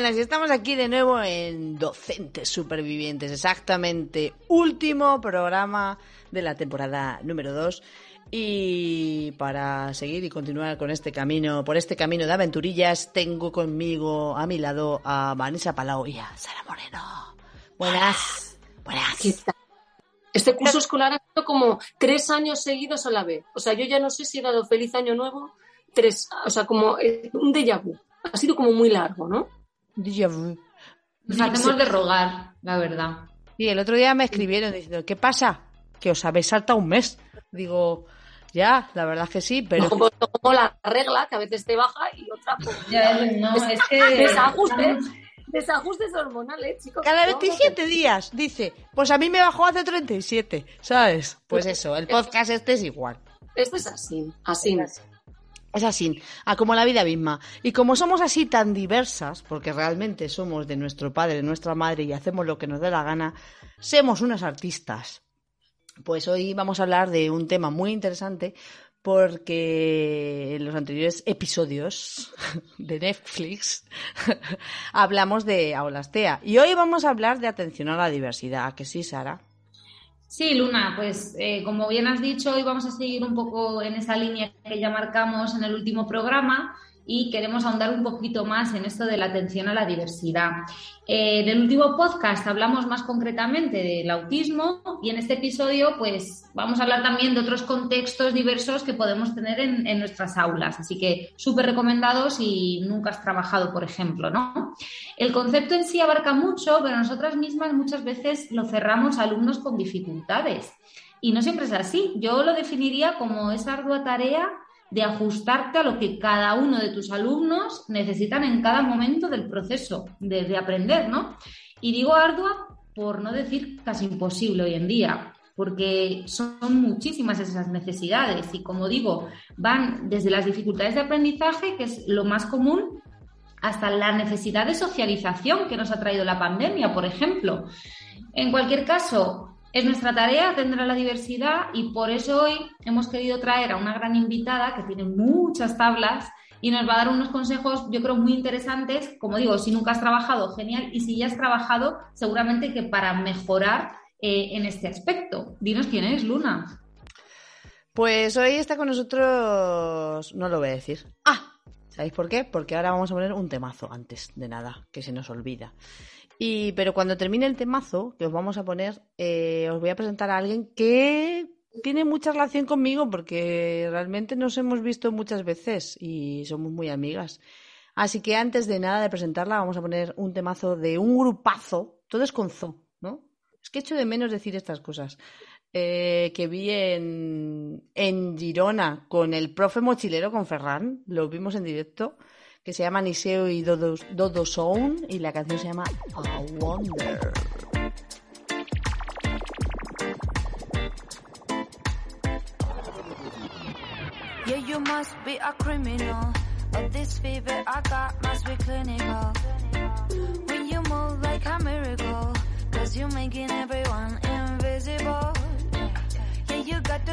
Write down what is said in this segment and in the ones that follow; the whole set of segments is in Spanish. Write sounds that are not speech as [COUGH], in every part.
buenas, y estamos aquí de nuevo en Docentes Supervivientes, exactamente último programa de la temporada número 2. Y para seguir y continuar con este camino, por este camino de aventurillas, tengo conmigo a mi lado a Vanessa Palau y a Sara Moreno. Buenas, buenas. Este curso escolar ha sido como tres años seguidos a la vez. O sea, yo ya no sé si he dado feliz año nuevo, tres, o sea, como eh, un déjà vu. Ha sido como muy largo, ¿no? Déjà vu. Nos hacemos de rogar, la verdad. Y el otro día me escribieron diciendo, ¿qué pasa? Que os habéis saltado un mes. Digo, ya, la verdad es que sí, pero... Como, como la regla, que a veces te baja y otra... pues, Ya, no, es que... Desajustes, desajustes hormonales, chicos. Cada No, no 27 días, dice. Pues a mí me bajó hace 37, ¿sabes? Pues eso, el podcast este es igual. Esto es así, así. Es así, a como la vida misma. Y como somos así tan diversas, porque realmente somos de nuestro padre, de nuestra madre y hacemos lo que nos dé la gana, somos unas artistas. Pues hoy vamos a hablar de un tema muy interesante porque en los anteriores episodios de Netflix [LAUGHS] hablamos de Aulastea. Y hoy vamos a hablar de atención a la diversidad. ¿A que sí, Sara? Sí, Luna, pues eh, como bien has dicho, hoy vamos a seguir un poco en esa línea que ya marcamos en el último programa y queremos ahondar un poquito más en esto de la atención a la diversidad. Eh, en el último podcast hablamos más concretamente del autismo y en este episodio pues vamos a hablar también de otros contextos diversos que podemos tener en, en nuestras aulas. Así que súper recomendados si nunca has trabajado, por ejemplo, ¿no? El concepto en sí abarca mucho, pero nosotras mismas muchas veces lo cerramos a alumnos con dificultades. Y no siempre es así. Yo lo definiría como esa ardua tarea de ajustarte a lo que cada uno de tus alumnos necesitan en cada momento del proceso de, de aprender, ¿no? Y digo ardua por no decir casi imposible hoy en día, porque son muchísimas esas necesidades y como digo, van desde las dificultades de aprendizaje, que es lo más común, hasta la necesidad de socialización que nos ha traído la pandemia, por ejemplo. En cualquier caso, es nuestra tarea atender a la diversidad y por eso hoy hemos querido traer a una gran invitada que tiene muchas tablas y nos va a dar unos consejos, yo creo, muy interesantes. Como digo, si nunca has trabajado, genial. Y si ya has trabajado, seguramente que para mejorar eh, en este aspecto. Dinos quién es, Luna. Pues hoy está con nosotros. No lo voy a decir. ¡Ah! ¿Sabéis por qué? Porque ahora vamos a poner un temazo antes de nada, que se nos olvida. Y, pero cuando termine el temazo que os vamos a poner, eh, os voy a presentar a alguien que tiene mucha relación conmigo porque realmente nos hemos visto muchas veces y somos muy amigas. Así que antes de nada de presentarla, vamos a poner un temazo de un grupazo. Todo es con zo, ¿no? Es que echo de menos decir estas cosas. Eh, que vi en, en Girona con el profe mochilero, con Ferran. Lo vimos en directo que se llama Niseo y Dodo, y la canción se llama A Wonder. You must be a criminal. This fever I got must be clinical. Yeah, you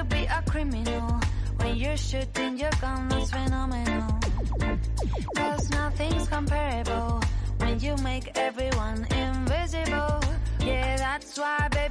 be a criminal. When you're shooting your gun, that's phenomenal. Cause nothing's comparable when you make everyone invisible. Yeah, that's why, baby,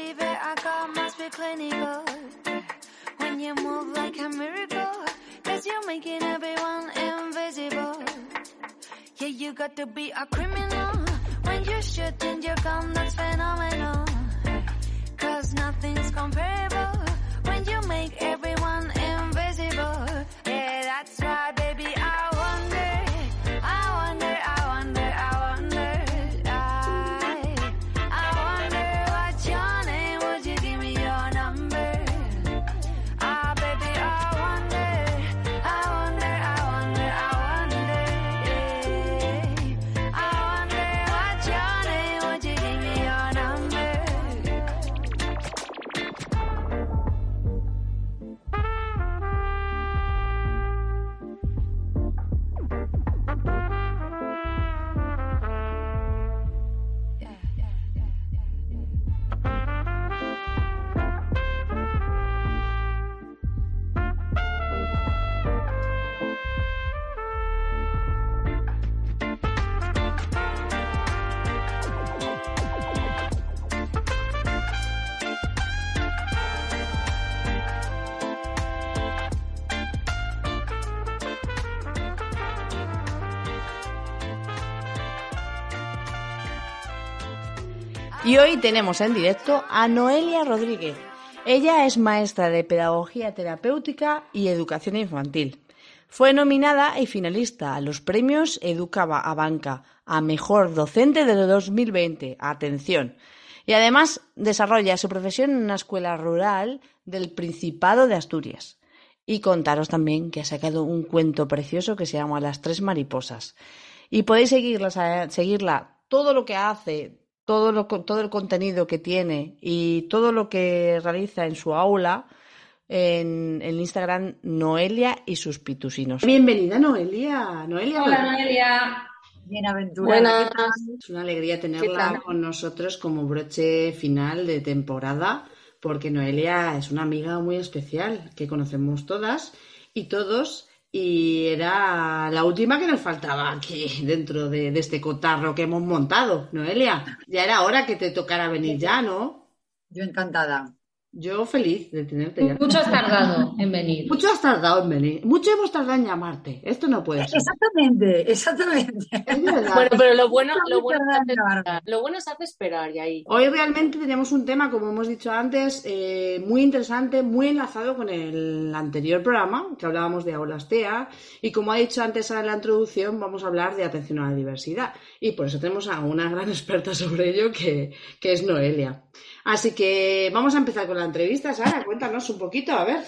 Fever I got must be clinical. When you move like a miracle, cause you're making everyone invisible. Yeah, you got to be a criminal. When you're shooting your gun, that's phenomenal. Cause nothing's comparable. When you make everyone Y hoy tenemos en directo a Noelia Rodríguez. Ella es maestra de Pedagogía Terapéutica y Educación Infantil. Fue nominada y finalista a los premios Educaba a Banca a Mejor Docente de 2020. Atención. Y además desarrolla su profesión en una escuela rural del Principado de Asturias. Y contaros también que ha sacado un cuento precioso que se llama Las Tres Mariposas. Y podéis seguirla, seguirla todo lo que hace, todo, lo, todo el contenido que tiene y todo lo que realiza en su aula en el Instagram Noelia y sus pitusinos. Bienvenida Noelia. Noelia Hola Noelia. Buenas. Es una alegría tenerla con nosotros como broche final de temporada porque Noelia es una amiga muy especial que conocemos todas y todos y era la última que nos faltaba aquí dentro de, de, este cotarro que hemos montado, Noelia. Ya era hora que te tocara venir ya, ¿no? Yo encantada. Yo feliz de tenerte ya. Mucho has tardado en venir. Mucho has tardado en venir. Mucho hemos tardado en llamarte. Esto no puede ser. Exactamente, exactamente. Es verdad. Bueno, pero lo bueno, lo bueno, es hacer esperar. lo bueno es hacer esperar y ahí. Hoy realmente tenemos un tema, como hemos dicho antes, eh, muy interesante, muy enlazado con el anterior programa, que hablábamos de aulas TEA, y como ha dicho antes en la introducción, vamos a hablar de atención a la diversidad. Y por eso tenemos a una gran [LAUGHS] experta sobre ello, que, que es Noelia. Así que vamos a empezar con la entrevista, Sara, cuéntanos un poquito, a ver.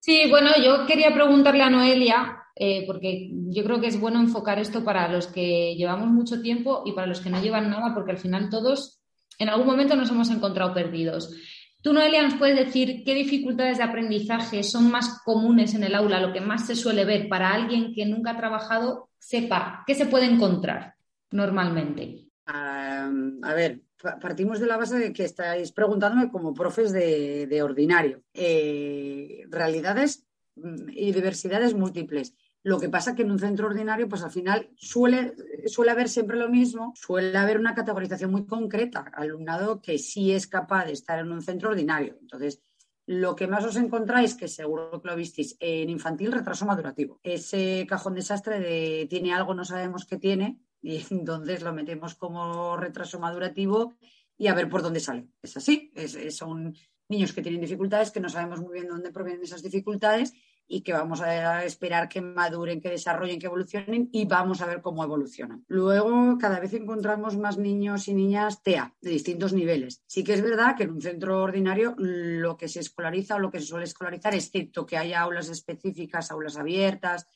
Sí, bueno, yo quería preguntarle a Noelia, eh, porque yo creo que es bueno enfocar esto para los que llevamos mucho tiempo y para los que no llevan nada, porque al final todos en algún momento nos hemos encontrado perdidos. Tú, Noelia, nos puedes decir qué dificultades de aprendizaje son más comunes en el aula, lo que más se suele ver para alguien que nunca ha trabajado, sepa qué se puede encontrar normalmente. Um, a ver, partimos de la base de que estáis preguntándome como profes de, de ordinario. Eh, realidades mm, y diversidades múltiples. Lo que pasa que en un centro ordinario, pues al final suele, suele haber siempre lo mismo, suele haber una categorización muy concreta, alumnado que sí es capaz de estar en un centro ordinario. Entonces, lo que más os encontráis, que seguro que lo visteis, en infantil, retraso madurativo. Ese cajón desastre de tiene algo, no sabemos qué tiene, y [LAUGHS] entonces lo metemos como retraso madurativo y a ver por dónde sale. Es así, es, son niños que tienen dificultades, que no sabemos muy bien de dónde provienen esas dificultades y que vamos a esperar que maduren, que desarrollen, que evolucionen y vamos a ver cómo evolucionan. Luego, cada vez encontramos más niños y niñas TEA de distintos niveles. Sí que es verdad que en un centro ordinario lo que se escolariza o lo que se suele escolarizar, excepto que haya aulas específicas, aulas abiertas,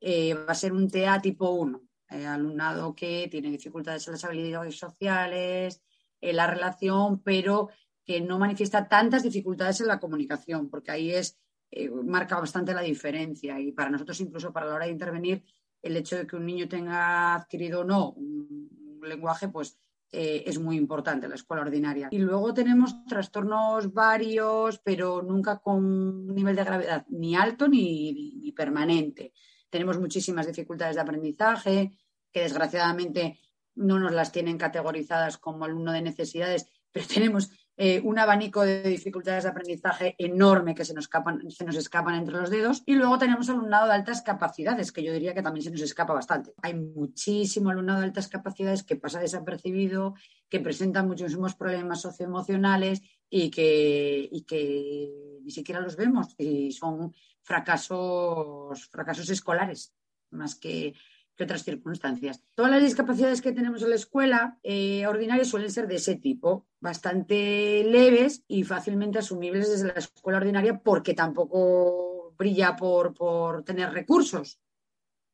eh, va a ser un TEA tipo 1 eh, alumnado que tiene dificultades en las habilidades sociales, en la relación, pero que no manifiesta tantas dificultades en la comunicación, porque ahí es eh, marca bastante la diferencia y para nosotros incluso para la hora de intervenir el hecho de que un niño tenga adquirido o no un, lenguaje pues eh, es muy importante en la escuela ordinaria. Y luego tenemos trastornos varios, pero nunca con un nivel de gravedad ni alto ni permanente tenemos muchísimas dificultades de aprendizaje, que desgraciadamente no nos las tienen categorizadas como alumno de necesidades, [LAUGHS] pero tenemos eh, un abanico de dificultades de aprendizaje enorme que se nos, se nos escapan entre los dedos. Y luego tenemos alumnado de altas capacidades, que yo diría que también se nos escapa bastante. Hay muchísimo alumnado de altas capacidades que pasa desapercibido, que presenta muchísimos problemas socioemocionales y que, y que ni siquiera los vemos y son fracasos, fracasos escolares, más que, que otras circunstancias. Todas las discapacidades que tenemos en la escuela eh, ordinaria suelen ser de ese tipo, bastante leves y fácilmente asumibles desde la escuela ordinaria porque tampoco brilla por, por tener recursos.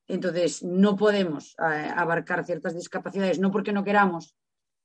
Entonces, no podemos eh, abarcar ciertas discapacidades, no porque no queramos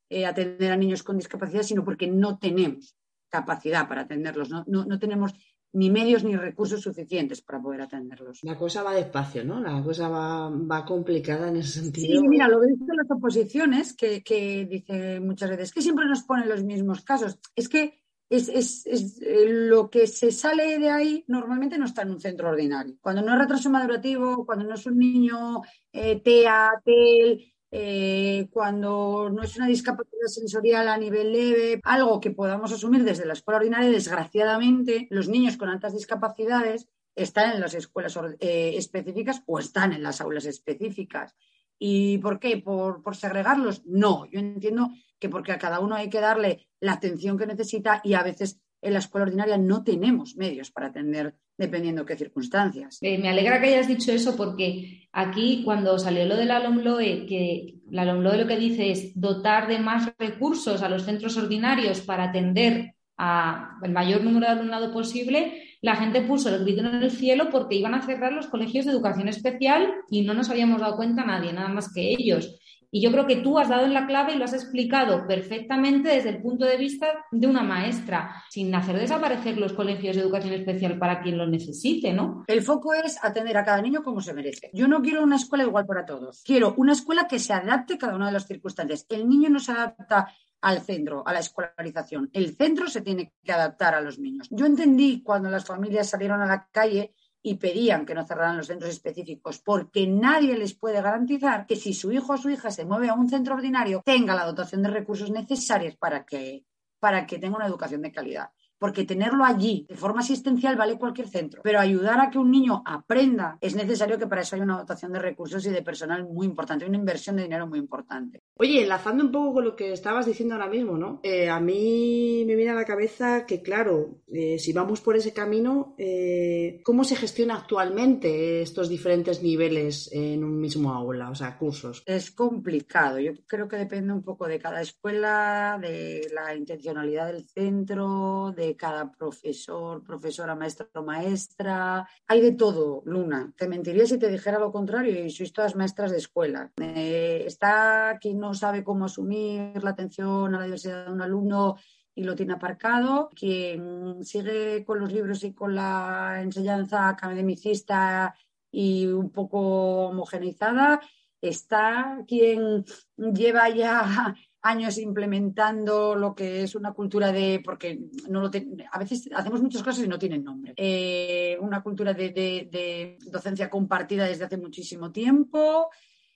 eh, atender a niños con discapacidad, sino porque no tenemos capacidad para atenderlos, no, no, no tenemos ni medios ni recursos suficientes para poder atenderlos. La cosa va despacio, ¿no? La cosa va, va complicada en ese sentido. Sí, mira, lo que dicen las oposiciones, que, que dice muchas veces que siempre nos ponen los mismos casos. Es que es, es, es eh, lo que se sale de ahí normalmente no está en un centro ordinario. Cuando no es retraso madurativo, cuando no es un niño eh, TEA, TEL, eh, cuando no es una discapacidad sensorial a nivel leve, algo que podamos asumir desde la escuela ordinaria, desgraciadamente, los niños con altas discapacidades están en las escuelas eh, específicas o están en las aulas específicas. ¿Y por qué? ¿Por, ¿Por, segregarlos? No, yo entiendo que porque a cada uno hay que darle la atención que necesita y a veces en la escuela ordinaria no tenemos medios para atender dependiendo qué circunstancias. Eh, me alegra que hayas dicho eso porque aquí cuando salió lo de la LOMLOE, que la LOMLOE lo que dice es dotar de más recursos a los centros ordinarios para atender al mayor número de alumnado posible, la gente puso el grito en el cielo porque iban a cerrar los colegios de educación especial y no nos habíamos dado cuenta nadie, nada más que ellos. Y yo creo que tú has dado en la clave y lo has explicado perfectamente desde el punto de vista de una maestra, sin hacer desaparecer los colegios de educación especial para quien lo necesite, ¿no? El foco es atender a cada niño como se merece. Yo no quiero una escuela igual para todos. Quiero una escuela que se adapte a cada una de las circunstancias. El niño no se adapta al centro, a la escolarización. El centro se tiene que adaptar a los niños. Yo entendí cuando las familias salieron a la calle y pedían que no cerraran los centros específicos, porque nadie les puede garantizar que si su hijo o su hija se mueve a un centro ordinario, tenga la dotación de recursos necesarios para que, para que tenga una educación de calidad porque tenerlo allí de forma asistencial vale cualquier centro, pero ayudar a que un niño aprenda es necesario que para eso haya una dotación de recursos y de personal muy importante, una inversión de dinero muy importante. Oye, enlazando un poco con lo que estabas diciendo ahora mismo, ¿no? Eh, a mí me viene a la cabeza que, claro, eh, si vamos por ese camino, eh, ¿cómo se gestiona actualmente estos diferentes niveles en un mismo aula, o sea, cursos? Es complicado. Yo creo que depende un poco de cada escuela, de la intencionalidad del centro, de cada profesor, profesora, maestra o maestra. Hay de todo, Luna. Te mentiría si te dijera lo contrario y sois todas maestras de escuela. Eh, está quien no sabe cómo asumir la atención a la diversidad de un alumno y lo tiene aparcado, quien sigue con los libros y con la enseñanza academicista y un poco homogeneizada, está quien lleva ya años implementando lo que es una cultura de, porque no lo a veces hacemos muchas cosas y no tienen nombre, eh, una cultura de, de, docencia compartida desde hace muchísimo tiempo.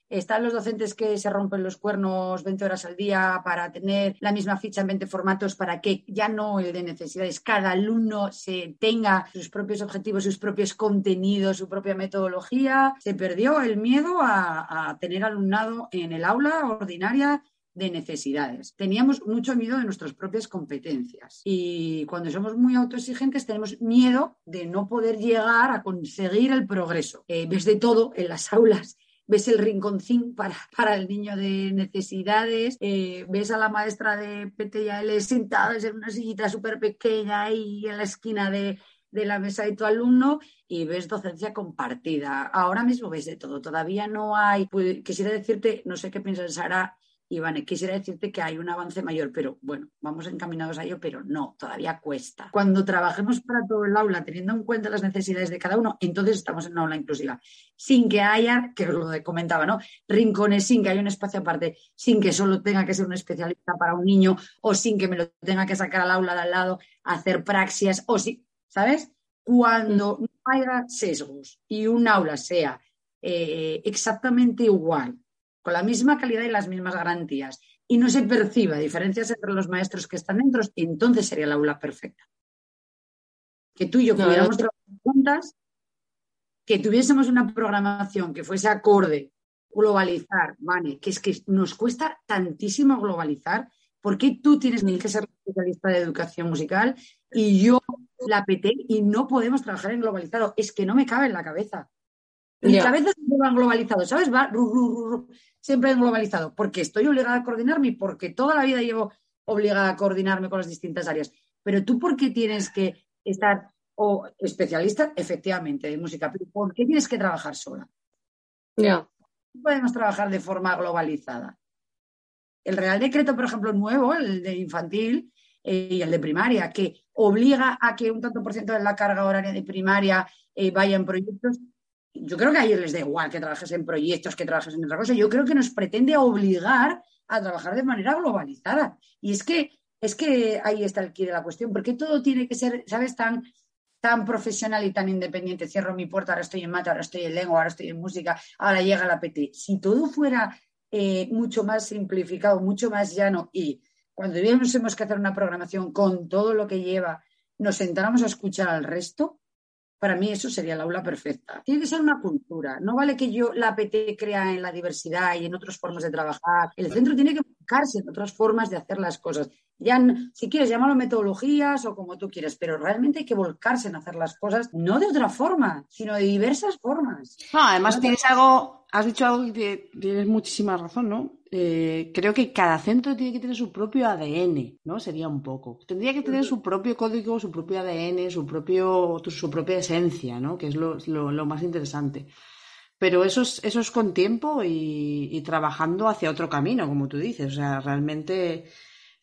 Están los docentes que se rompen los cuernos 20 horas al día para tener la misma ficha en 20 formatos para que ya no el de necesidades, cada alumno se tenga sus propios objetivos, sus propios contenidos, su propia metodología. Se perdió el miedo a, a tener alumnado en el aula ordinaria de necesidades. Teníamos mucho miedo de nuestras propias competencias y cuando somos muy autoexigentes tenemos miedo de no poder llegar a conseguir el progreso. Eh, ves de todo en las aulas ves el rinconcín para, para el niño de necesidades, eh, ves a la maestra de PTL sentada en una sillita súper pequeña ahí en la esquina de, de la mesa de tu alumno y ves docencia compartida. Ahora mismo ves de todo. Todavía no hay, quisiera decirte, no sé qué piensas, Sara, Iván, quisiera decirte que hay un avance mayor, pero bueno, vamos encaminados a ello, pero no, todavía cuesta. Cuando trabajemos para todo el aula, teniendo en cuenta las necesidades de cada uno, entonces estamos en una aula inclusiva. Sin que haya, que lo comentaba, ¿no? Rincones, sin que haya un espacio aparte, sin que solo tenga que ser un especialista para un niño, o sin que me lo tenga que sacar al aula de al lado, hacer praxias, o si, ¿sabes? Cuando no haya sesgos y un aula sea eh, exactamente igual con la misma calidad y las mismas garantías, y no se perciba diferencias entre los maestros que están dentro, entonces sería la aula perfecta. Que tú y yo pudiéramos trabajar juntas, que tuviésemos una programación que fuese acorde, globalizar, vale, que es que nos cuesta tantísimo globalizar. ¿Por qué tú tienes que ser especialista de educación musical y yo la PT y no podemos trabajar en globalizado? Es que no me cabe en la cabeza. Mi yeah. cabeza siempre va globalizado, ¿sabes? Va siempre en globalizado, porque estoy obligada a coordinarme y porque toda la vida llevo obligada a coordinarme con las distintas áreas. Pero tú, ¿por qué tienes que estar o especialista, efectivamente, de música? Pero ¿Por qué tienes que trabajar sola? Ya. No podemos trabajar de forma globalizada. El Real Decreto, por ejemplo, nuevo, el de infantil eh, y el de primaria, que obliga a que un tanto por ciento de la carga horaria de primaria eh, vaya en proyectos, yo creo que a ellos les da igual que trabajes en proyectos, que trabajes en otra cosa. Yo creo que nos pretende obligar a trabajar de manera globalizada. Y es que, es que ahí está el quid de la cuestión, porque todo tiene que ser, ¿sabes?, tan, tan profesional y tan independiente. Cierro mi puerta, ahora estoy en mate, ahora estoy en lengua, ahora estoy en música, ahora llega la PT. Si todo fuera eh, mucho más simplificado, mucho más llano y cuando tuviéramos que hacer una programación con todo lo que lleva, nos sentáramos a escuchar al resto, para mí eso sería la aula perfecta. Tiene que ser una cultura. No vale que yo la PT crea en la diversidad y en otras formas de trabajar. El centro tiene que volcarse en otras formas de hacer las cosas. Ya, si quieres, llámalo metodologías o como tú quieras, pero realmente hay que volcarse en hacer las cosas no de otra forma, sino de diversas formas. No, además tienes algo, has dicho algo que tie- tienes muchísima razón, ¿no? Eh, creo que cada centro tiene que tener su propio ADN, ¿no? Sería un poco. Tendría que tener su propio código, su propio ADN, su propio, su propia esencia, ¿no? Que es lo, lo- lo más interesante. Pero eso es, eso es con tiempo y, y trabajando hacia otro camino, como tú dices. O sea, realmente,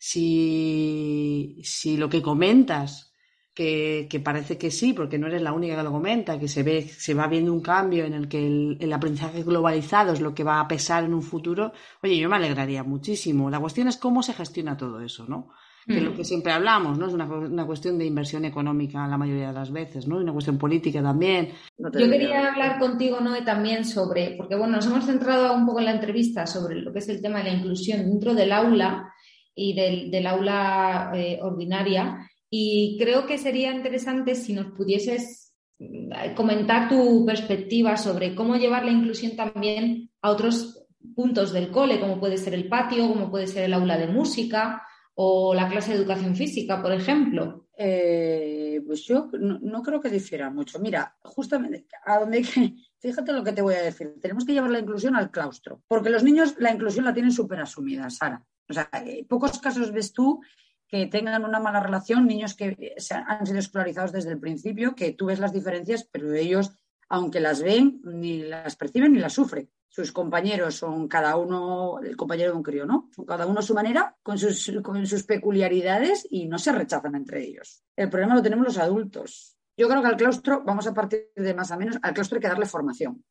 si, si lo que comentas, que, que parece que sí, porque no eres la única que lo comenta, que se ve, se va viendo un cambio en el que el, el aprendizaje globalizado es lo que va a pesar en un futuro, oye, yo me alegraría muchísimo. La cuestión es cómo se gestiona todo eso, ¿no? Que es lo que siempre hablamos, ¿no? Es una, una cuestión de inversión económica la mayoría de las veces, ¿no? Y una cuestión política también. No Yo quería hablar contigo, Noé, también sobre, porque bueno, nos hemos centrado un poco en la entrevista sobre lo que es el tema de la inclusión dentro del aula y del, aula eh, ordinaria. Y creo que sería interesante si nos pudieses mm, comentar tu perspectiva sobre cómo llevar la inclusión también a otros puntos del cole, como puede ser el patio, como puede ser el aula de música o la clase de educación física, por ejemplo. Eh, pues yo no, creo que difiera mucho. Mira, justamente a donde [LAUGHS] fíjate lo que te voy a decir. Tenemos que llevar la inclusión al claustro, porque los niños la inclusión la tienen súper asumida, Sara. O sea, eh, pocos casos ves tú que tengan una mala relación, niños que han han sido escolarizados desde el principio, que tú ves las diferencias, pero ellos, aunque las ven, ni las perciben ni las sufren. Sus compañeros son cada uno, el compañero de un crío, ¿no? Son cada uno a su manera, con sus, con sus peculiaridades y no se rechazan entre ellos. El problema lo tenemos los adultos. Yo creo que al claustro, vamos a partir de más a menos, al claustro hay que darle formación.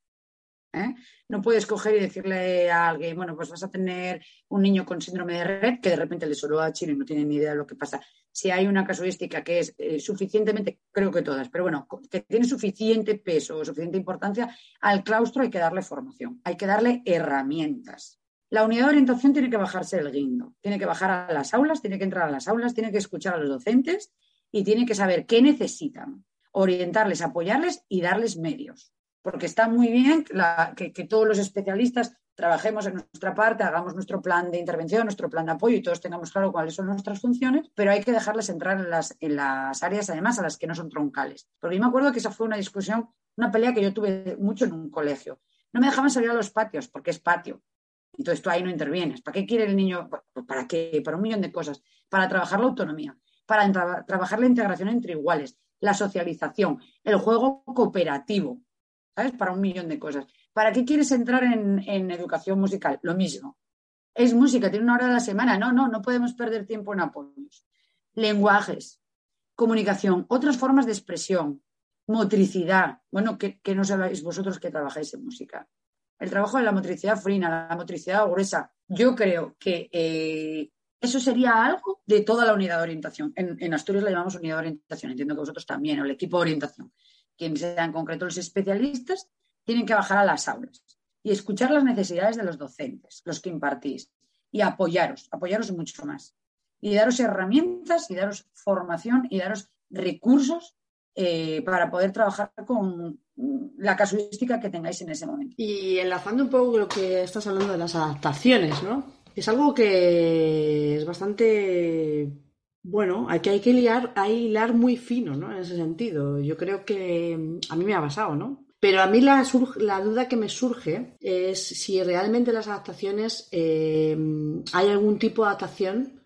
¿Eh? No puedes coger y decirle a alguien, bueno, pues vas a tener un niño con síndrome de red que de repente le soló a Chile y no tiene ni idea de lo que pasa. Si hay una casuística que es eh, suficientemente, creo que todas, pero bueno, que tiene suficiente peso o suficiente importancia, al claustro hay que darle formación, hay que darle herramientas. La unidad de orientación tiene que bajarse del guindo, tiene que bajar a las aulas, tiene que entrar a las aulas, tiene que escuchar a los docentes y tiene que saber qué necesitan, orientarles, apoyarles y darles medios. Porque está muy bien que, todos los especialistas trabajemos en nuestra parte, hagamos nuestro plan de intervención, nuestro plan de apoyo y todos tengamos claro cuáles son nuestras funciones, pero hay que dejarles entrar en las, en las áreas, además, a las que no son troncales. Porque yo me acuerdo que esa fue una discusión, una pelea que yo tuve mucho en un colegio. No me dejaban salir a los patios, porque es patio. Entonces tú ahí no intervienes. ¿Para qué quiere el niño? Pues, ¿Para qué? Para un millón de cosas. Para trabajar la autonomía, para trabajar la integración entre iguales, la socialización, el juego cooperativo, Para un millón de cosas. ¿Para qué quieres entrar en, en educación musical? Lo mismo. Es música, tiene una hora a la semana. No, no, no podemos perder tiempo en apoyos. Lenguajes, comunicación, otras formas de expresión, motricidad. Bueno, que, que no sabéis vosotros que trabajáis en música. El trabajo de la motricidad fina, la motricidad gruesa. Yo creo que eh, eso sería algo de toda la unidad de orientación. En, en Asturias la llamamos unidad de orientación. Entiendo que vosotros también, o el equipo de orientación. Quien sea en concreto los especialistas, tienen que bajar a las aulas y escuchar las necesidades de los docentes, los que impartís, y apoyaros, apoyaros mucho más. Y daros herramientas y daros formación y daros recursos eh, para poder trabajar con la casuística que tengáis en ese momento. Y enlazando un poco lo que estás hablando de las adaptaciones, ¿no? Es algo que es bastante bueno, hay que, hay que liar, hay hilar muy fino, ¿no? En ese sentido. Yo creo que mm, a mí me ha pasado, ¿no? Pero a mí la, duda que me surge es si realmente las adaptaciones, eh, hay algún tipo de adaptación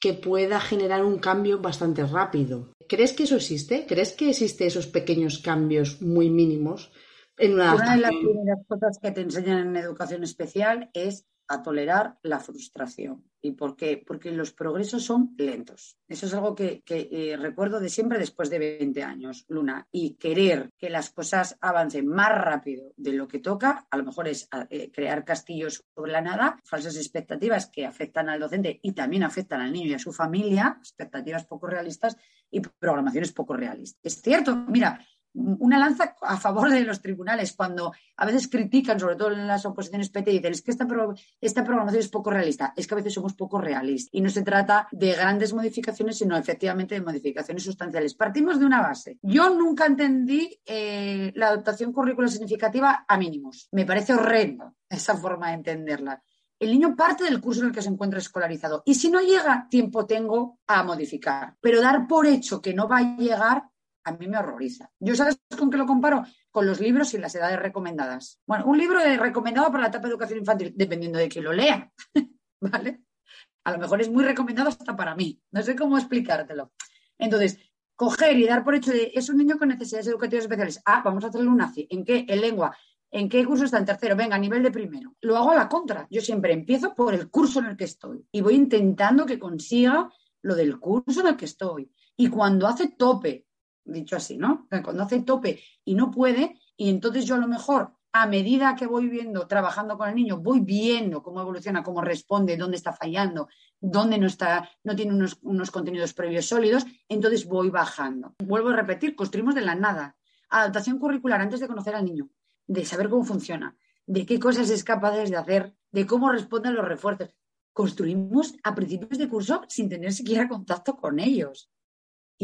que pueda generar un cambio bastante rápido. ¿Crees que eso existe? ¿Crees que existen esos pequeños cambios muy mínimos en una Una de las adaptación? primeras cosas que te enseñan en educación especial es a tolerar la frustración. ¿Y por qué? Porque los progresos son lentos. Eso es algo que, eh, recuerdo de siempre después de 20 años, Luna. Y querer que las cosas avancen más rápido de lo que toca, a lo mejor es eh, crear castillos sobre la nada, falsas expectativas que afectan al docente y también afectan al niño y a su familia, expectativas poco realistas y programaciones poco realistas. Es cierto, mira, una lanza a favor de los tribunales cuando a veces critican, sobre todo en las oposiciones PT, y dicen es que esta, pro, esta, programación es poco realista. Es que a veces somos poco realistas y no se trata de grandes modificaciones, sino efectivamente de modificaciones sustanciales. Partimos de una base. Yo nunca entendí eh, la adaptación curricular significativa a mínimos. Me parece horrendo esa forma de entenderla. el niño parte del curso en el que se encuentra escolarizado. Y si no llega, tiempo tengo a modificar. Pero dar por hecho que no va a llegar, a mí me horroriza. ¿Yo sabes con qué lo comparo? Con los libros y las edades recomendadas. Bueno, un libro recomendado para la etapa de educación infantil, dependiendo de quién lo lea. [LAUGHS] ¿Vale? A lo mejor es muy recomendado hasta para mí. No sé cómo explicártelo. Entonces, coger y dar por hecho de es un niño con necesidades educativas especiales. Ah, vamos a hacerle un ACI. ¿En qué? En lengua. ¿En qué curso está? En tercero. Venga, a nivel de primero. Lo hago a la contra. Yo siempre empiezo por el curso en el que estoy y voy intentando que consiga lo del curso en el que estoy. Y cuando hace tope, dicho así, ¿no? Cuando hace tope y no puede, y entonces yo a lo mejor a medida que voy viendo, trabajando con el niño, voy viendo cómo evoluciona, cómo responde, dónde está fallando, dónde no está, no tiene unos, unos contenidos previos sólidos, entonces voy bajando. Vuelvo a repetir, construimos de la nada. Adaptación curricular antes de conocer al niño, de saber cómo funciona, de qué cosas es capaz de hacer, de cómo responden los refuerzos. Construimos a principios de curso sin tener siquiera contacto con ellos.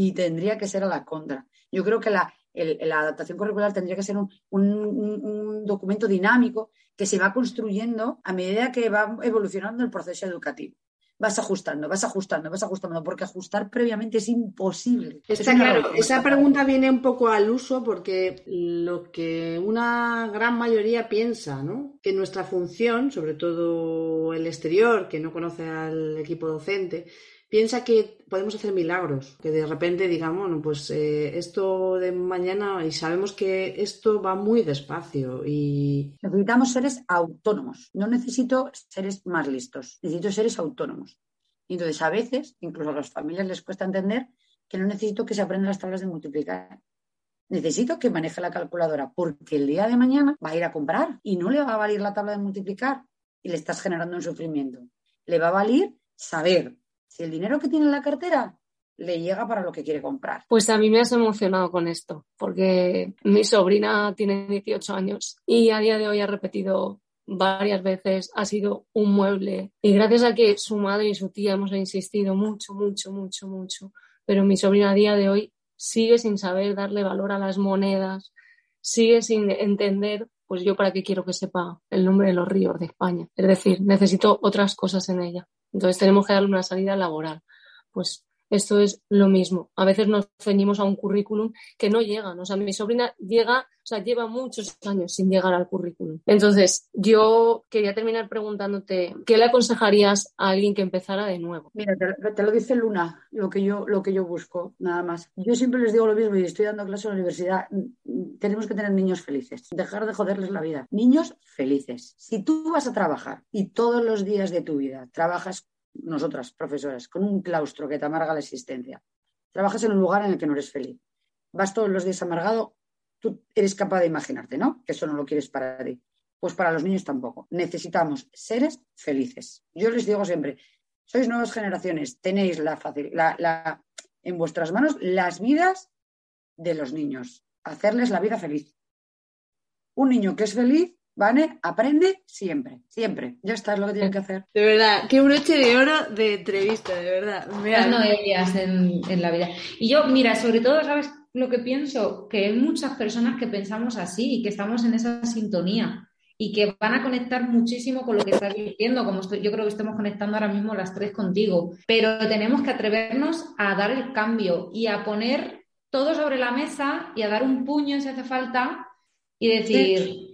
Y tendría que ser a la contra. Yo creo que la, el- la adaptación curricular tendría que ser un, un- un- documento dinámico que se va construyendo a medida que va evolucionando el proceso educativo. Vas ajustando, vas ajustando, vas ajustando, porque ajustar previamente es imposible. Está Es claro, esa pregunta viene un poco al uso porque lo que una gran mayoría piensa, ¿no? Que nuestra función, sobre todo el exterior, que no conoce al equipo docente, piensa que podemos hacer milagros, que de repente digamos, bueno, pues eh, esto de mañana y sabemos que esto va muy despacio y Necesitamos seres autónomos. No necesito seres más listos, necesito seres autónomos. Y entonces, a veces, incluso a las familias les cuesta entender que no necesito que se aprendan las tablas de multiplicar. Necesito que maneje la calculadora, porque el día de mañana va a ir a comprar y no le va a valer la tabla de multiplicar y le estás generando un sufrimiento. Le va a valer saber si el dinero que tiene en la cartera le llega para lo que quiere comprar. Pues a mí me has emocionado con esto, porque mi sobrina tiene 18 años y a día de hoy ha repetido varias veces, ha sido un mueble. Y gracias a que su madre y su tía hemos insistido mucho, mucho, mucho, mucho, pero mi sobrina a día de hoy sigue sin saber darle valor a las monedas, sigue sin entender, pues yo para qué quiero que sepa el nombre de los ríos de España. Es decir, necesito otras cosas en ella. Entonces tenemos que darle una salida laboral. Pues esto es lo mismo. A veces nos ceñimos a un currículum que no llega. O sea, mi sobrina llega, o sea, lleva muchos años sin llegar al currículum. Entonces, yo quería terminar preguntándote, ¿qué le aconsejarías a alguien que empezara de nuevo? Mira, te, te lo dice Luna, lo que, yo, lo que yo busco, nada más. Yo siempre les digo lo mismo y estoy dando clases en la universidad. mm, Tenemos que tener niños felices, dejar de joderles la vida. Niños felices. Si tú vas a trabajar y todos los días de tu vida trabajas, nosotras, profesoras, con un claustro que te amarga la existencia, trabajas en un lugar en el que no eres feliz, vas todos los días amargado, tú eres capaz de imaginarte, ¿no? Que eso no lo quieres para ti. Pues para los niños tampoco. Necesitamos seres felices. Yo les digo siempre, sois nuevas generaciones, tenéis la, facil- la, la- en vuestras manos las vidas de los niños, hacerles la vida feliz. Un niño que es feliz, ¿vale? Aprende siempre, siempre. Ya está, es lo que tienen que hacer. de verdad, qué broche de oro de entrevista, de verdad. Mira, Las noelias en, en la vida. Y yo, mira, sobre todo, ¿sabes lo que pienso? Que hay muchas personas que pensamos así y que estamos en esa sintonía y que van a conectar muchísimo con lo que estás diciendo, como estoy- yo creo que estamos conectando ahora mismo las tres contigo. Pero tenemos que atrevernos a dar el cambio y a poner todo sobre la mesa y a dar un puño si hace falta y decir,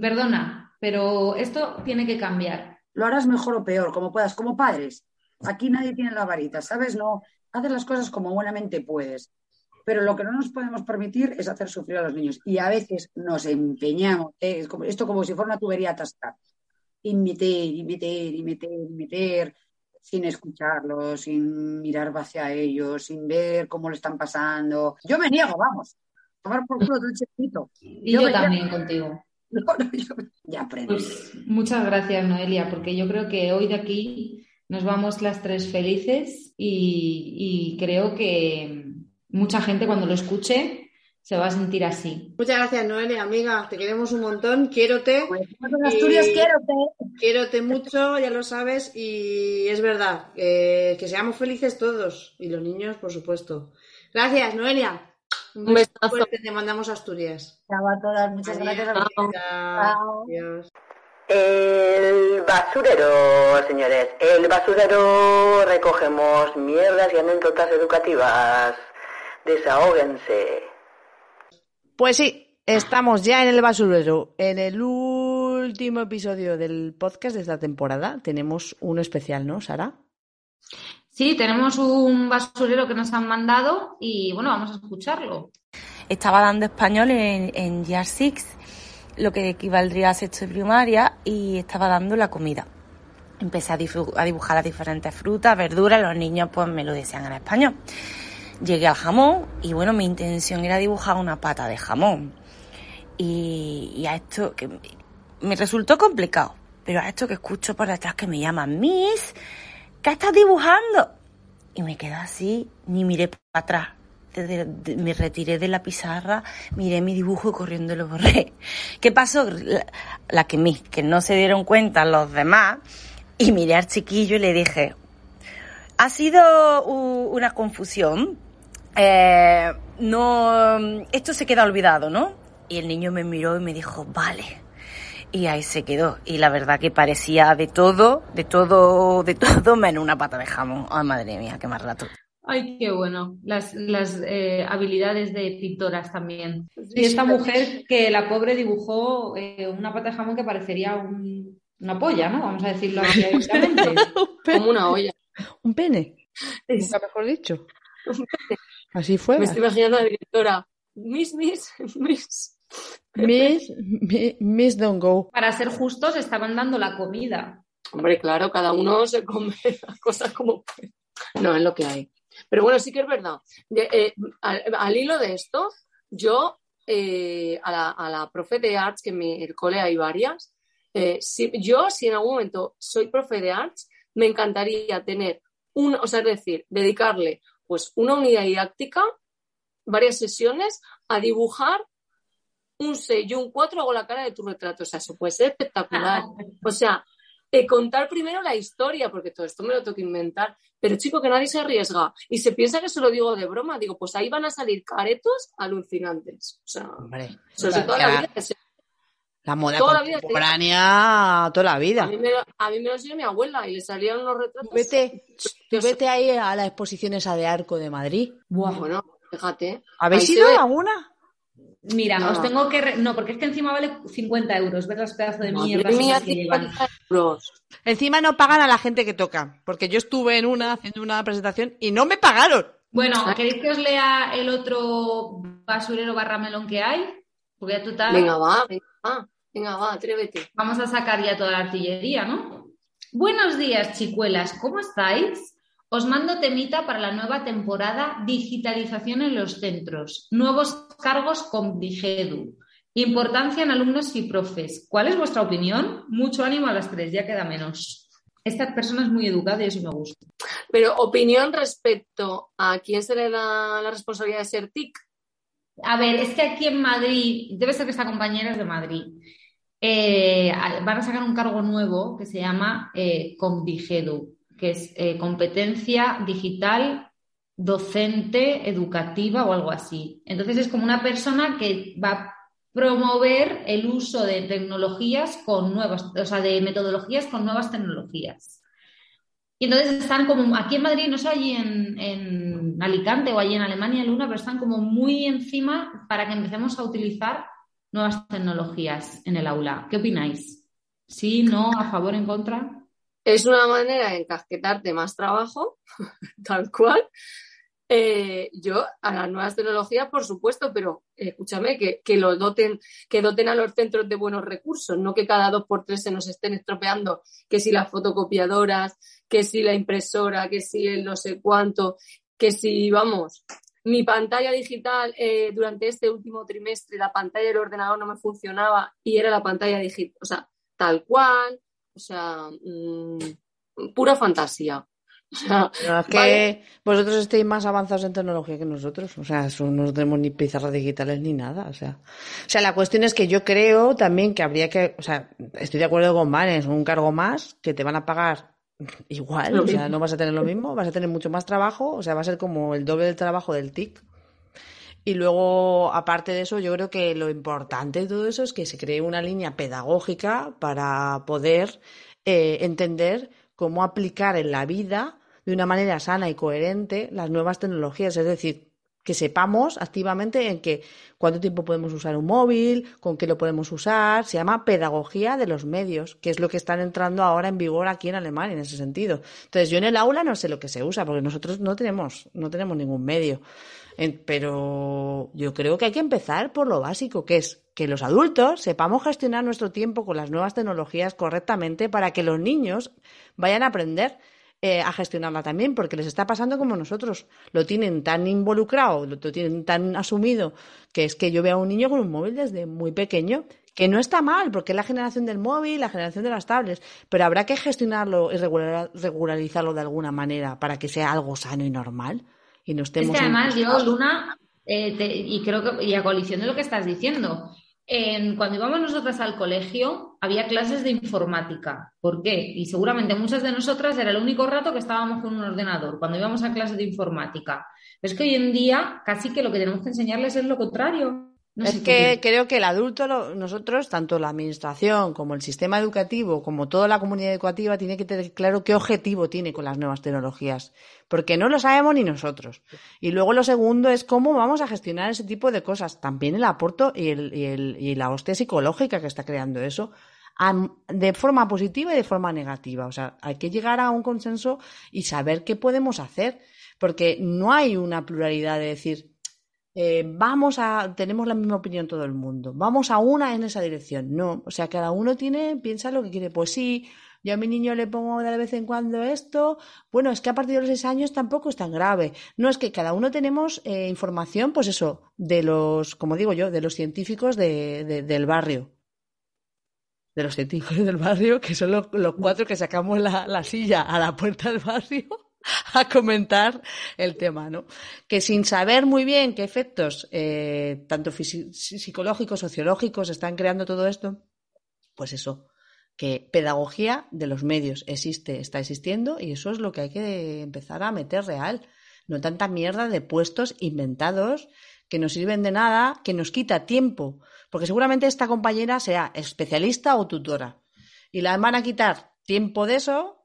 perdona, pero esto tiene que cambiar. Lo harás mejor o peor, como puedas, como padres. Aquí nadie tiene la varita, ¿sabes? No, haces las cosas como buenamente puedes. Pero lo que no nos podemos permitir es hacer sufrir a los niños. Y a veces nos empeñamos, ¿eh? Es como- esto como si fuera una tubería atascada. Y meter, y meter, y meter, y meter, sin escucharlos, sin mirar hacia ellos, sin ver cómo lo están pasando. Yo me niego, vamos. Tomar por culo todo el chiquito. Y Yo también contigo. No, no, yo- ya aprendo. Pues muchas gracias, Noelia, porque yo creo que hoy de aquí nos vamos las tres felices y, y creo que mucha gente cuando lo escuche se va a sentir así. Muchas gracias, Noelia, amiga. Te queremos un montón. Quiérote, Pues, en Asturias Y- quiero te- quiérote mucho, ya lo sabes. Y es verdad, eh, que seamos felices todos. Y los niños, por supuesto. Gracias, Noelia. Un Un beso besazo. fuerte, te mandamos a Asturias. Chao a todas, muchas Adiós. gracias. Chao. Adiós. El basurero, señores. El basurero recogemos mierdas y anécdotas educativas. Desahóguense. Pues sí, estamos ya en el basurero. En el último episodio del podcast de esta temporada tenemos uno especial, ¿no, Sara? Sí, tenemos un basurero que nos han mandado y bueno, vamos a escucharlo. Estaba dando español en, en Year Six, lo que equivaldría a sexto de primaria, y estaba dando la comida. Empecé a, a dibujar las diferentes frutas, verduras, los niños pues me lo decían en español. Llegué al jamón y bueno, mi intención era dibujar una pata de jamón. Y, y a esto que me resultó complicado, pero a esto que escucho por detrás que me llaman Miss, ¿qué estás dibujando? Y me quedé así, ni miré para atrás. Me retiré de la pizarra, miré mi dibujo y corriendo lo borré. ¿Qué pasó? La, que Miss, que no se dieron cuenta los demás, y miré al chiquillo y le dije, ha sido una confusión. Eh, no, esto se queda olvidado, ¿no? Y el niño me miró y me dijo, vale. Y ahí se quedó. Y la verdad que parecía de todo, de todo, de todo, menos una pata de jamón. Ay, madre mía, qué más rato. Ay, qué bueno. Las, las eh, habilidades de pintoras también. Sí, Y esta mujer que la pobre dibujó eh, una pata de jamón que parecería un- una polla, ¿no? Vamos a decirlo así. [LAUGHS] Como una olla. Un pene, Es- nunca mejor dicho. Así fue. Me estoy imaginando a la directora. Miss, miss, [LAUGHS] miss. Miss, mi- Miss Don't Go. Para ser justos, estaban dando la comida. Hombre, claro, cada uno se come las [LAUGHS] cosas como puede. No, es lo que hay. Pero bueno, sí que es verdad. De- eh, al, al hilo de esto, yo eh, a, la, a la profe de arts, que en mi el cole hay varias, eh, si- yo si en algún momento soy profe de arts, me encantaría tener un, o sea, es decir, dedicarle pues una unidad didáctica, varias sesiones, a dibujar un 6 y un 4 hago la cara de tu retrato. O sea, eso puede ser espectacular. O sea, eh, contar primero la historia, porque todo esto me lo tengo que inventar. Pero chico, que nadie se arriesga. Y se piensa que se lo digo de broma. Digo, pues ahí van a salir caretos alucinantes. O sea, Hombre, sobre toda la vida. que se- la moda toda la vida contemporánea, toda la vida. A mí, me, lo- a mí me lo enseñó mi abuela y le salían los retratos. Vete, tú vete ahí a la exposición esa de Arco de Madrid. Bueno, fíjate. ¿Habéis ido ve. a alguna? Mira, No. os tengo que... re- No, porque es que encima vale 50 euros. Ver las pedazos de mierda mía, que llevan. 50 euros. Encima no pagan a la gente que toca, porque yo estuve en una haciendo una presentación y no me pagaron. Bueno, ¿queréis que os lea el otro basurero barra melón que hay? Porque ya total... Venga, va, venga, va. Venga, va, atrévete. Vamos a sacar ya toda la artillería, ¿no? Buenos días, chicuelas, ¿cómo estáis? Os mando temita para la nueva temporada Digitalización en los centros. Nuevos cargos con Digedu. Importancia en alumnos y profes. ¿Cuál es vuestra opinión? Mucho ánimo a las tres, ya queda menos. Esta persona es muy educada y eso me gusta. Pero opinión respecto a quién se le da la responsabilidad de ser TIC. A ver, es que aquí en Madrid, debe ser que esta compañera es de Madrid, eh, van a sacar un cargo nuevo que se llama eh, Comdigedu, que es eh, competencia digital docente educativa o algo así. Entonces es como una persona que va a promover el uso de tecnologías con nuevas, o sea, de metodologías con nuevas tecnologías. Y entonces están como, aquí en Madrid, no sé, allí en, en Alicante o allí en Alemania, Luna, pero están como muy encima para que empecemos a utilizar nuevas tecnologías en el aula. ¿Qué opináis? ¿Sí, no, a favor, en contra? Es una manera de encasquetarte más trabajo, [LAUGHS] tal cual. Eh, yo a las nuevas tecnologías, por supuesto, pero eh, escúchame, que, que lo doten, que doten a los centros de buenos recursos, no que cada dos por tres se nos estén estropeando, que si las fotocopiadoras, que si la impresora, que si el no sé cuánto, que si, vamos, mi pantalla digital eh, durante este último trimestre, la pantalla del ordenador no me funcionaba y era la pantalla digital, o sea, tal cual, o sea, mmm, pura fantasía. [LAUGHS] O sea, es que vale. vosotros estáis más avanzados en tecnología que nosotros. O sea, no tenemos ni pizarras digitales ni nada. O sea, o sea, la cuestión es que yo creo también que habría que, o sea, estoy de acuerdo con Vanes, un cargo más que te van a pagar igual, o sea, no vas a tener lo mismo, vas a tener mucho más trabajo, o sea, va a ser como el doble del trabajo del TIC. Y luego, aparte de eso, yo creo que lo importante de todo eso es que se cree una línea pedagógica para poder eh, entender cómo aplicar en la vida de una manera sana y coherente las nuevas tecnologías. Es decir, que sepamos activamente en que cuánto tiempo podemos usar un móvil, con qué lo podemos usar. Se llama pedagogía de los medios, que es lo que están entrando ahora en vigor aquí en Alemania en ese sentido. Entonces, yo en el aula no sé lo que se usa, porque nosotros no tenemos, no tenemos ningún medio. Pero yo creo que hay que empezar por lo básico, que es que los adultos sepamos gestionar nuestro tiempo con las nuevas tecnologías correctamente para que los niños vayan a aprender eh, a gestionarla también, porque les está pasando como nosotros. Lo tienen tan involucrado, lo tienen tan asumido, que es que yo veo a un niño con un móvil desde muy pequeño, que no está mal, porque es la generación del móvil, la generación de las tablets, pero habrá que gestionarlo y regular- regularizarlo de alguna manera para que sea algo sano y normal. Y no Es estemos que además yo. Luna, eh, te- y creo que, y a colisión de lo que estás diciendo, en- cuando íbamos nosotras al colegio había clases de informática. ¿Por qué? Y seguramente muchas de nosotras era el único rato que estábamos con un ordenador, cuando íbamos a clases de informática. Pero es que hoy en día casi que lo que tenemos que enseñarles es lo contrario. No Es que creo que el adulto, lo- nosotros, tanto la administración como el sistema educativo, como toda la comunidad educativa, tiene que tener claro qué objetivo tiene con las nuevas tecnologías, porque no lo sabemos ni nosotros. Y luego lo segundo es cómo vamos a gestionar ese tipo de cosas, también el aporto y, el, y, el- y la hostia psicológica que está creando eso, de forma positiva y de forma negativa. O sea, hay que llegar a un consenso y saber qué podemos hacer, porque no hay una pluralidad de decir, eh, vamos a, tenemos la misma opinión todo el mundo, vamos a una en esa dirección. No, o sea, cada uno tiene, piensa lo que quiere. Pues sí, yo a mi niño le pongo de vez en cuando esto. Bueno, es que a partir de los seis años tampoco es tan grave. No, es que cada uno tenemos eh, información, pues eso, de los, como digo yo, de los científicos de, de- del barrio. De los científicos [LAUGHS] del barrio, que son los, los cuatro que sacamos la, la silla a la puerta del barrio [LAUGHS] a comentar el tema, ¿no? Que sin saber muy bien qué efectos, eh, tanto psicológicos, sociológicos, están creando todo esto, pues eso, que pedagogía de los medios existe, está existiendo, y eso es lo que hay que empezar a meter real. No tanta mierda de puestos inventados que no sirven de nada, que nos quita tiempo, porque seguramente esta compañera sea especialista o tutora, y la van a quitar tiempo de eso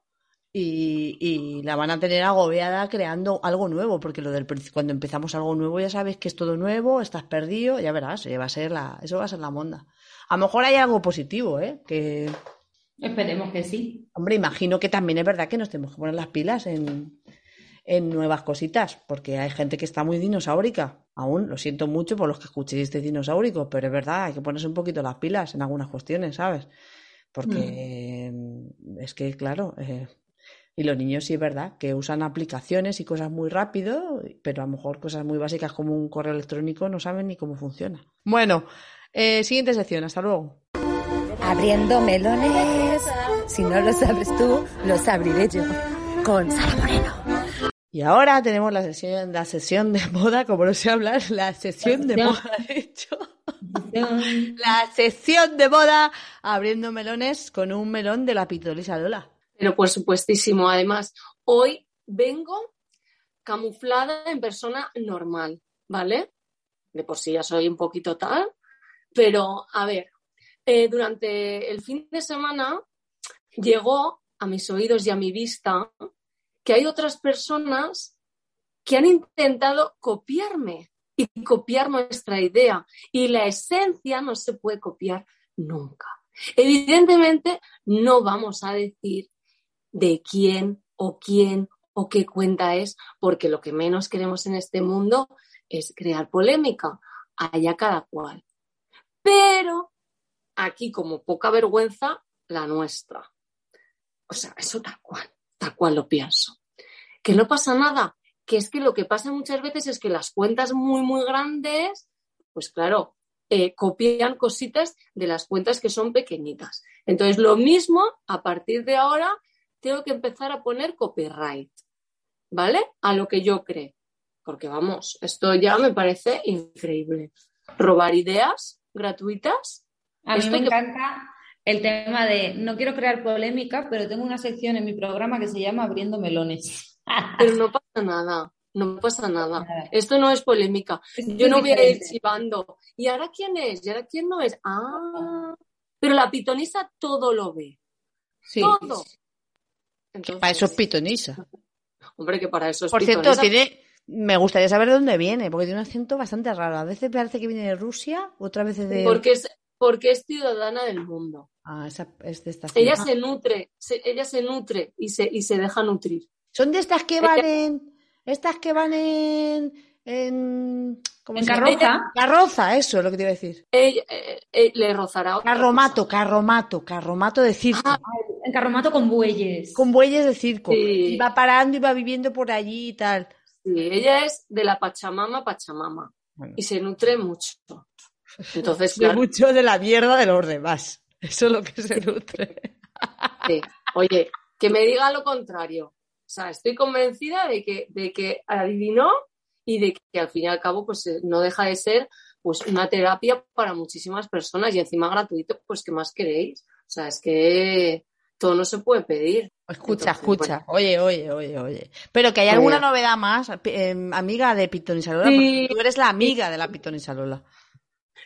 y, y la van a tener agobiada creando algo nuevo, porque lo del cuando empezamos algo nuevo ya sabes que es todo nuevo, estás perdido, ya verás, eh, va a ser la, eso va a ser la monda. A lo mejor hay algo positivo, ¿eh? Que, Esperemos que sí. hombre, imagino que también es verdad que nos tenemos que poner las pilas en, en nuevas cositas, porque hay gente que está muy dinosaurica. Aún lo siento mucho por los que escuchéis este dinosaurico, pero es verdad, hay que ponerse un poquito las pilas en algunas cuestiones, ¿sabes? Porque mm, es que, claro, eh, y los niños sí es verdad que usan aplicaciones y cosas muy rápido, pero a lo mejor cosas muy básicas como un correo electrónico no saben ni cómo funciona. Bueno, eh, siguiente sección, hasta luego. Abriendo melones. Si no lo sabes tú, los abriré yo. Con Sara Moreno. Y ahora tenemos la sesión, la sesión de moda, como no sé hablar, la sesión de moda, he dicho. La sesión de moda abriendo melones con un melón de la pitolisa Lola. Pero por supuestísimo, además, hoy vengo camuflada en persona normal, ¿vale? De por sí ya soy un poquito tal, pero a ver, eh, durante el fin de semana llegó a mis oídos y a mi vista que hay otras personas que han intentado copiarme y copiar nuestra idea y la esencia no se puede copiar nunca. Evidentemente, no vamos a decir de quién o quién o qué cuenta es, porque lo que menos queremos en este mundo es crear polémica, allá cada cual. Pero aquí, como poca vergüenza, la nuestra. O sea, eso tal cual, tal cual lo pienso. Que no pasa nada, que es que lo que pasa muchas veces es que las cuentas muy, muy grandes, pues claro, eh, copian cositas de las cuentas que son pequeñitas. Entonces, lo mismo, a partir de ahora, tengo que empezar a poner copyright, ¿vale? A lo que yo creo. Porque vamos, esto ya me parece increíble. Robar ideas gratuitas. A mí Esto me que- encanta el tema de, no quiero crear polémica, pero tengo una sección en mi programa que se llama Abriendo Melones. [LAUGHS] Pero no pasa nada. No pasa nada. Esto no es polémica. Yo no voy a ir chivando. ¿Y ahora quién es? ¿Y ahora quién no es? Ah, pero la pitonisa todo lo ve. Sí. Todo. Entonces, Para eso es pitonisa. [LAUGHS] Hombre, que para eso es Por cierto, tiene. Me gustaría saber de dónde viene, porque tiene un acento bastante raro. A veces parece que viene de Rusia, otras veces de. Porque es, porque es ciudadana del mundo. Ah, esa es de esta Ella se nutre, se- ella se nutre y se, y se deja nutrir. Son de estas que van en. Estas que van en. En, ¿cómo En se llama? carroza. Carroza, eso es lo que te iba a decir. Ella, eh, eh, le rozará otra Carromato, cosa. carromato, carromato de circo. Ah, En carromato con bueyes. con bueyes de circo. Sí. Y va parando y va viviendo por allí y tal. Sí, ella es de la Pachamama, Pachamama. Bueno. Y se nutre mucho. Entonces, De claro, mucho de la mierda de los demás. Eso es lo que se nutre. sí. oye, que me diga lo contrario. O sea, estoy convencida de que, de que adivinó y de que al fin y al cabo pues eh, no deja de ser pues una terapia para muchísimas personas y encima gratuito, pues ¿qué más queréis? O sea, es que todo no se puede pedir. Escucha, Entonces, escucha. Oye, oye, oye, oye. Pero que hay Oye. alguna novedad más, eh, amiga de Pitonisalora, Sí. porque tú eres la amiga de la Pitonisalora.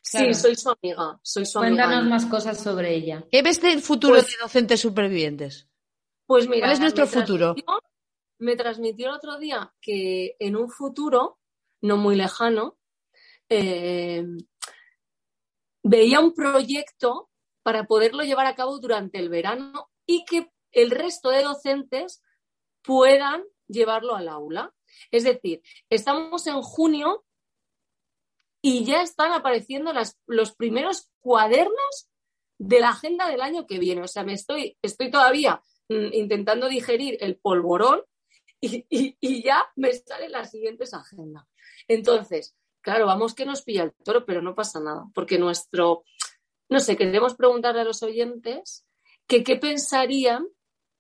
Sí, Claro. soy su amiga, soy su Cuéntanos amiga. más cosas sobre ella. ¿Qué ves del futuro Pues- de docentes supervivientes? Pues mira, ¿Cuál es nuestro futuro? Me transmitió el otro día que en un futuro, no muy lejano, eh, veía un proyecto para poderlo llevar a cabo durante el verano y que el resto de docentes puedan llevarlo al aula. Es decir, estamos en junio y ya están apareciendo los primeros cuadernos de la agenda del año que viene. O sea, me estoy, estoy todavía mm, intentando digerir el polvorón y, y- y ya me salen las siguientes agendas. Entonces, claro, vamos que nos pilla el toro, pero no pasa nada, porque nuestro, no sé, queremos preguntarle a los oyentes que qué pensarían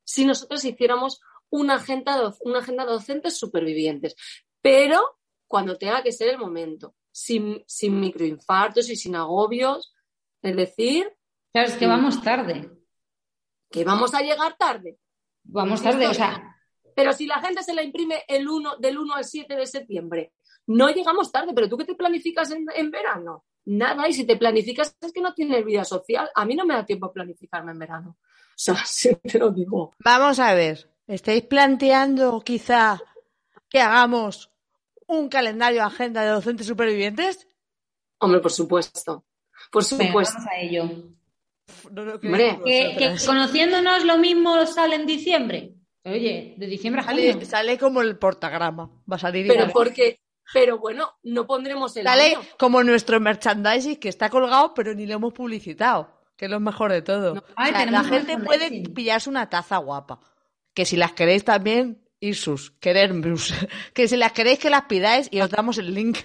si nosotros hiciéramos una agenda, una agenda docentes supervivientes, pero cuando tenga que ser el momento, sin, sin microinfartos y sin agobios, es decir, Claro, es que vamos tarde. que vamos a llegar tarde. Vamos tarde, o sea, Pero si la gente se la imprime el 1, del 1 al 7 de septiembre, no llegamos tarde, pero tú qué te planificas en, en verano? Nada, y si te planificas es que no tienes vida social. A mí no me da tiempo a planificarme en verano. O sea, [LAUGHS] sí te lo digo. Vamos a ver, ¿estáis planteando quizá que hagamos un calendario agenda de docentes supervivientes? Hombre, por supuesto. Por venga, supuesto. vamos a ello. No Hombre, Que, que conociéndonos lo mismo sale en diciembre. Oye, de diciembre a junio. Sale, sale como el portagrama, va a salir Pero igual. porque, pero bueno, no pondremos el Sale año. como nuestro merchandising que está colgado, pero ni lo hemos publicitado, que es lo mejor de todo. No. Ay, O sea, la gente puede pillarse una taza guapa. Que si las queréis también, Isus, querermus. [LAUGHS] Que si las queréis que las pidáis y os damos el link.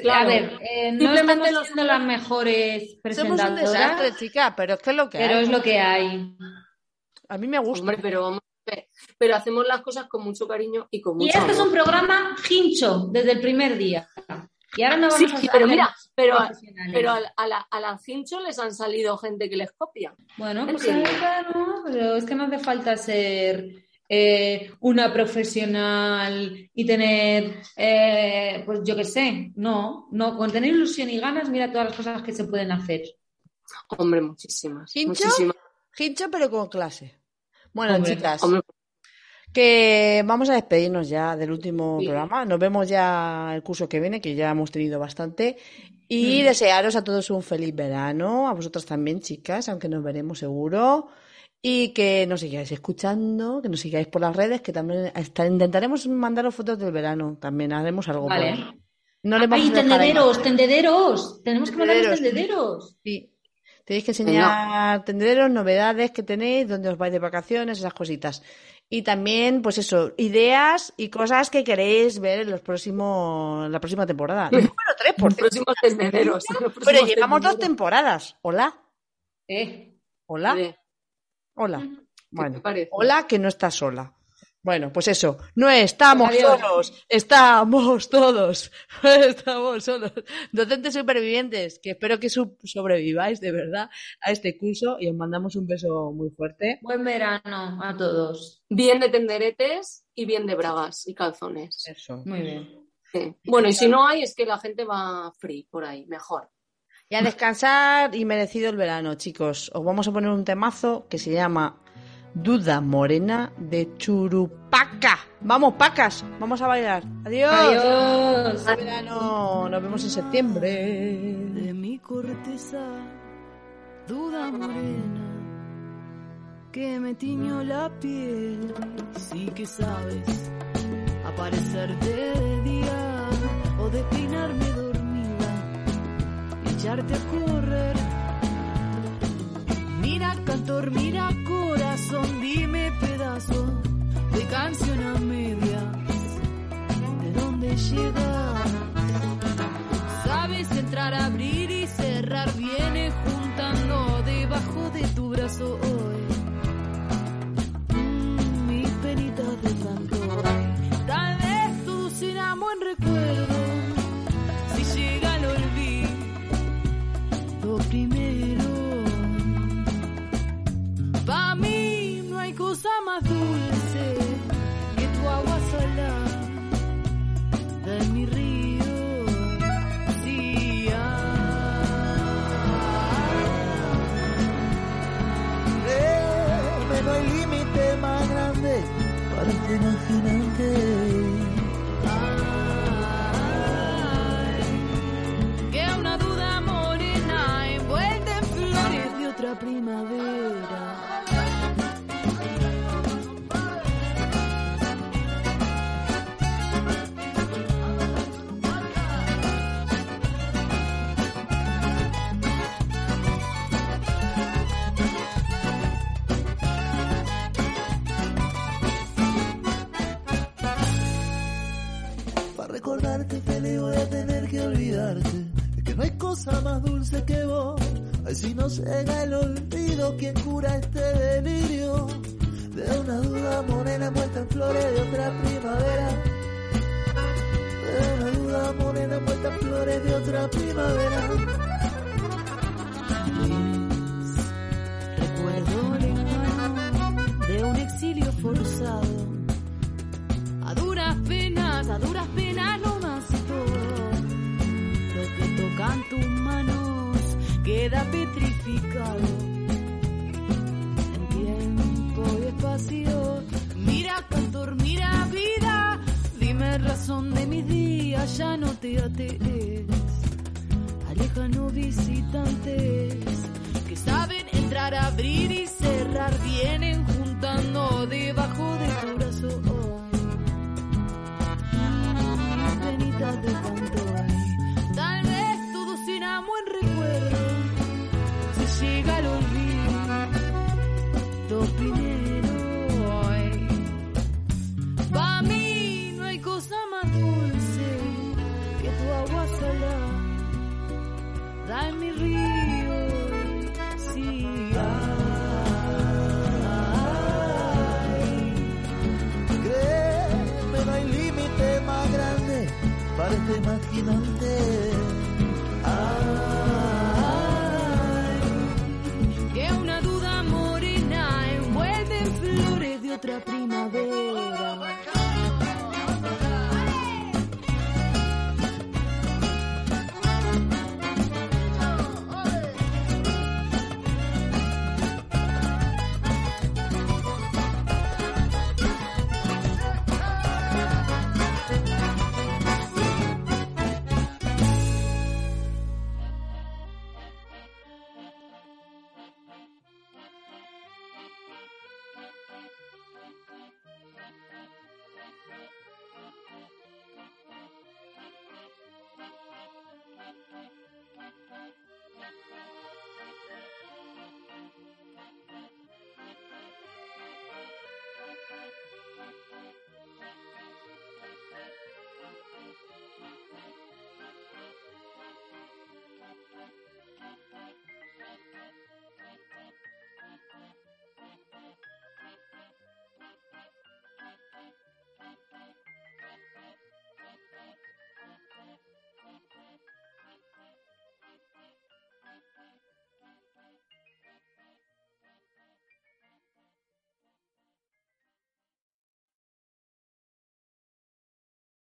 Claro. A ver, eh, no Simplemente estamos los- siendo las mejores Somos un presentadoras, desastre, chica, pero es que es lo que pero hay. es lo que hay. A mí me gusta. Hombre, pero vamos a ver. Pero hacemos las cosas con mucho cariño y con Y mucho este es un programa hincho desde el primer día. Y ahora no Sí, vamos a pero hacer mira, pero, pero al- a, la, a la cincho les han salido gente que les copia. Bueno, pues claro, pero es que no hace falta ser eh, una profesional y tener, eh, pues yo qué sé, no, no, con tener ilusión y ganas, mira todas las cosas que se pueden hacer. Hombre, muchísimas. ¿Hincho? Muchísimas. Hincho, pero con clase. Bueno, Hombre, chicas, Hombre, que vamos a despedirnos ya del último Sí. programa. Nos vemos ya el curso que viene, que ya hemos tenido bastante. Y Mm. desearos a todos un feliz verano, a vosotras también, chicas, aunque nos veremos seguro. Y que nos sigáis escuchando, que nos sigáis por las redes, que también intentaremos mandaros fotos del verano. También haremos algo. Vale. No le vamos ¡Ay, a tendederos, tendederos! Tenemos que mandarles Tendederos. tendederos. Sí. Tenéis que enseñar tendederos, novedades que tenéis, dónde os vais de vacaciones, esas cositas. Y también, pues eso, ideas y cosas que queréis ver en los próximos, la próxima temporada. Número 3, por los próximos tendederos. los Pero próximos llevamos dos temporadas. Hola, Eh, hola, Sí, hola. ¿qué te Bueno, hola que no estás sola. Bueno, pues eso, no estamos Adiós. solos, estamos todos, [LAUGHS] estamos solos. Docentes supervivientes, que espero que sobreviváis de verdad a este curso y os mandamos un beso muy fuerte. Buen verano a todos. Bien de tenderetes y bien de bragas y calzones. Eso. Muy bien. Sí. Bueno, y si no hay, es que la gente va free por ahí, mejor. Y a descansar y merecido el verano, chicos. Os vamos a poner un temazo que se llama Duda Morena de Churupaca. Vamos, pacas, vamos a bailar. Adiós. Adiós. Buen verano, nos vemos en septiembre. de mi corteza, duda morena, que me tiñó la piel. Sí que sabes aparecerte de día o despeinarme dormida y echarte a correr. Mira cantor, mira corazón, dime pedazo de canción a medias. ¿De dónde llegas? Feliz voy tener que olvidarte. Es que no hay cosa más dulce que vos. Ay, si no llega el olvido, ¿quién cura este delirio? De una duda morena envuelta en flores de otra primavera. De una duda morena envuelta en flores de otra primavera. Recuerdo lejano de un exilio forzado. A duras penas, a duras penas queda petrificado. En tiempo y espacio. Mira cantor, mira vida. Dime razón de mis días, ya no te atees. Alejanos visitantes que saben entrar, abrir y cerrar, vienen juntando debajo de tu brazo penitas de tanto llega el olvido primero hoy. Pa' mí no hay cosa más dulce que tu agua salada da en mi río. Sí, ay. Créeme, no hay límite más grande para este. Ay,